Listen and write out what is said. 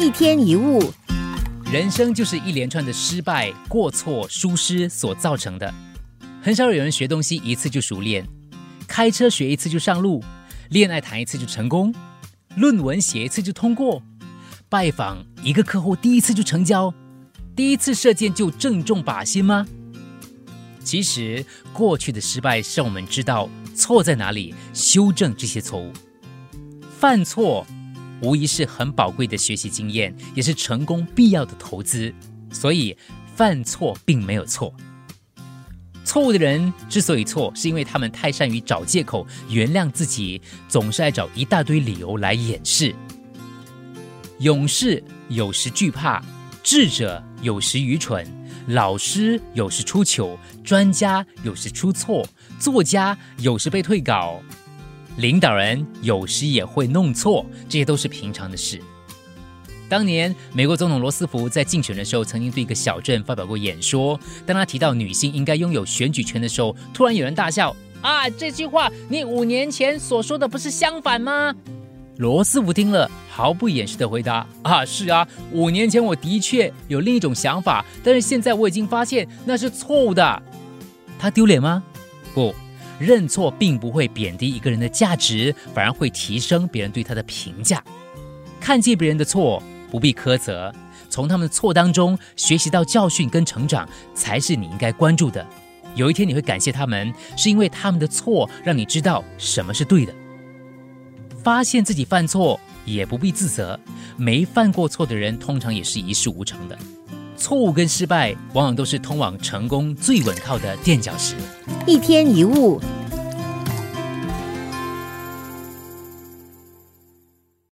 一天一物，人生就是一连串的失败、过错、疏失所造成的。很少有人学东西一次就熟练，开车学一次就上路，恋爱谈一次就成功，论文写一次就通过，拜访一个客户第一次就成交，第一次射箭就正中靶心吗？其实，过去的失败是让我们知道错在哪里，修正这些错误。犯错无疑是很宝贵的学习经验，也是成功必要的投资。所以，犯错并没有错。错误的人之所以错，是因为他们太善于找借口原谅自己，总是爱找一大堆理由来掩饰。勇士有时惧怕，智者有时愚蠢，老师有时出糗，专家有时出错，作家有时被退稿，领导人有时也会弄错，这些都是平常的事。当年，美国总统罗斯福在竞选的时候，曾经对一个小镇发表过演说。当他提到女性应该拥有选举权的时候，突然有人大笑：“啊，这句话你五年前所说的不是相反吗？”罗斯福听了，毫不掩饰的回答：“啊，是啊，五年前我的确有另一种想法，但是现在我已经发现那是错误的。”他丢脸吗？不，认错并不会贬低一个人的价值，反而会提升别人对他的评价。看见别人的错。不必苛责，从他们的错当中学习到教训跟成长，才是你应该关注的。有一天你会感谢他们，是因为他们的错让你知道什么是对的。发现自己犯错也不必自责，没犯过错的人通常也是一事无成的。错误跟失败往往都是通往成功最稳靠的垫脚石。一天一物。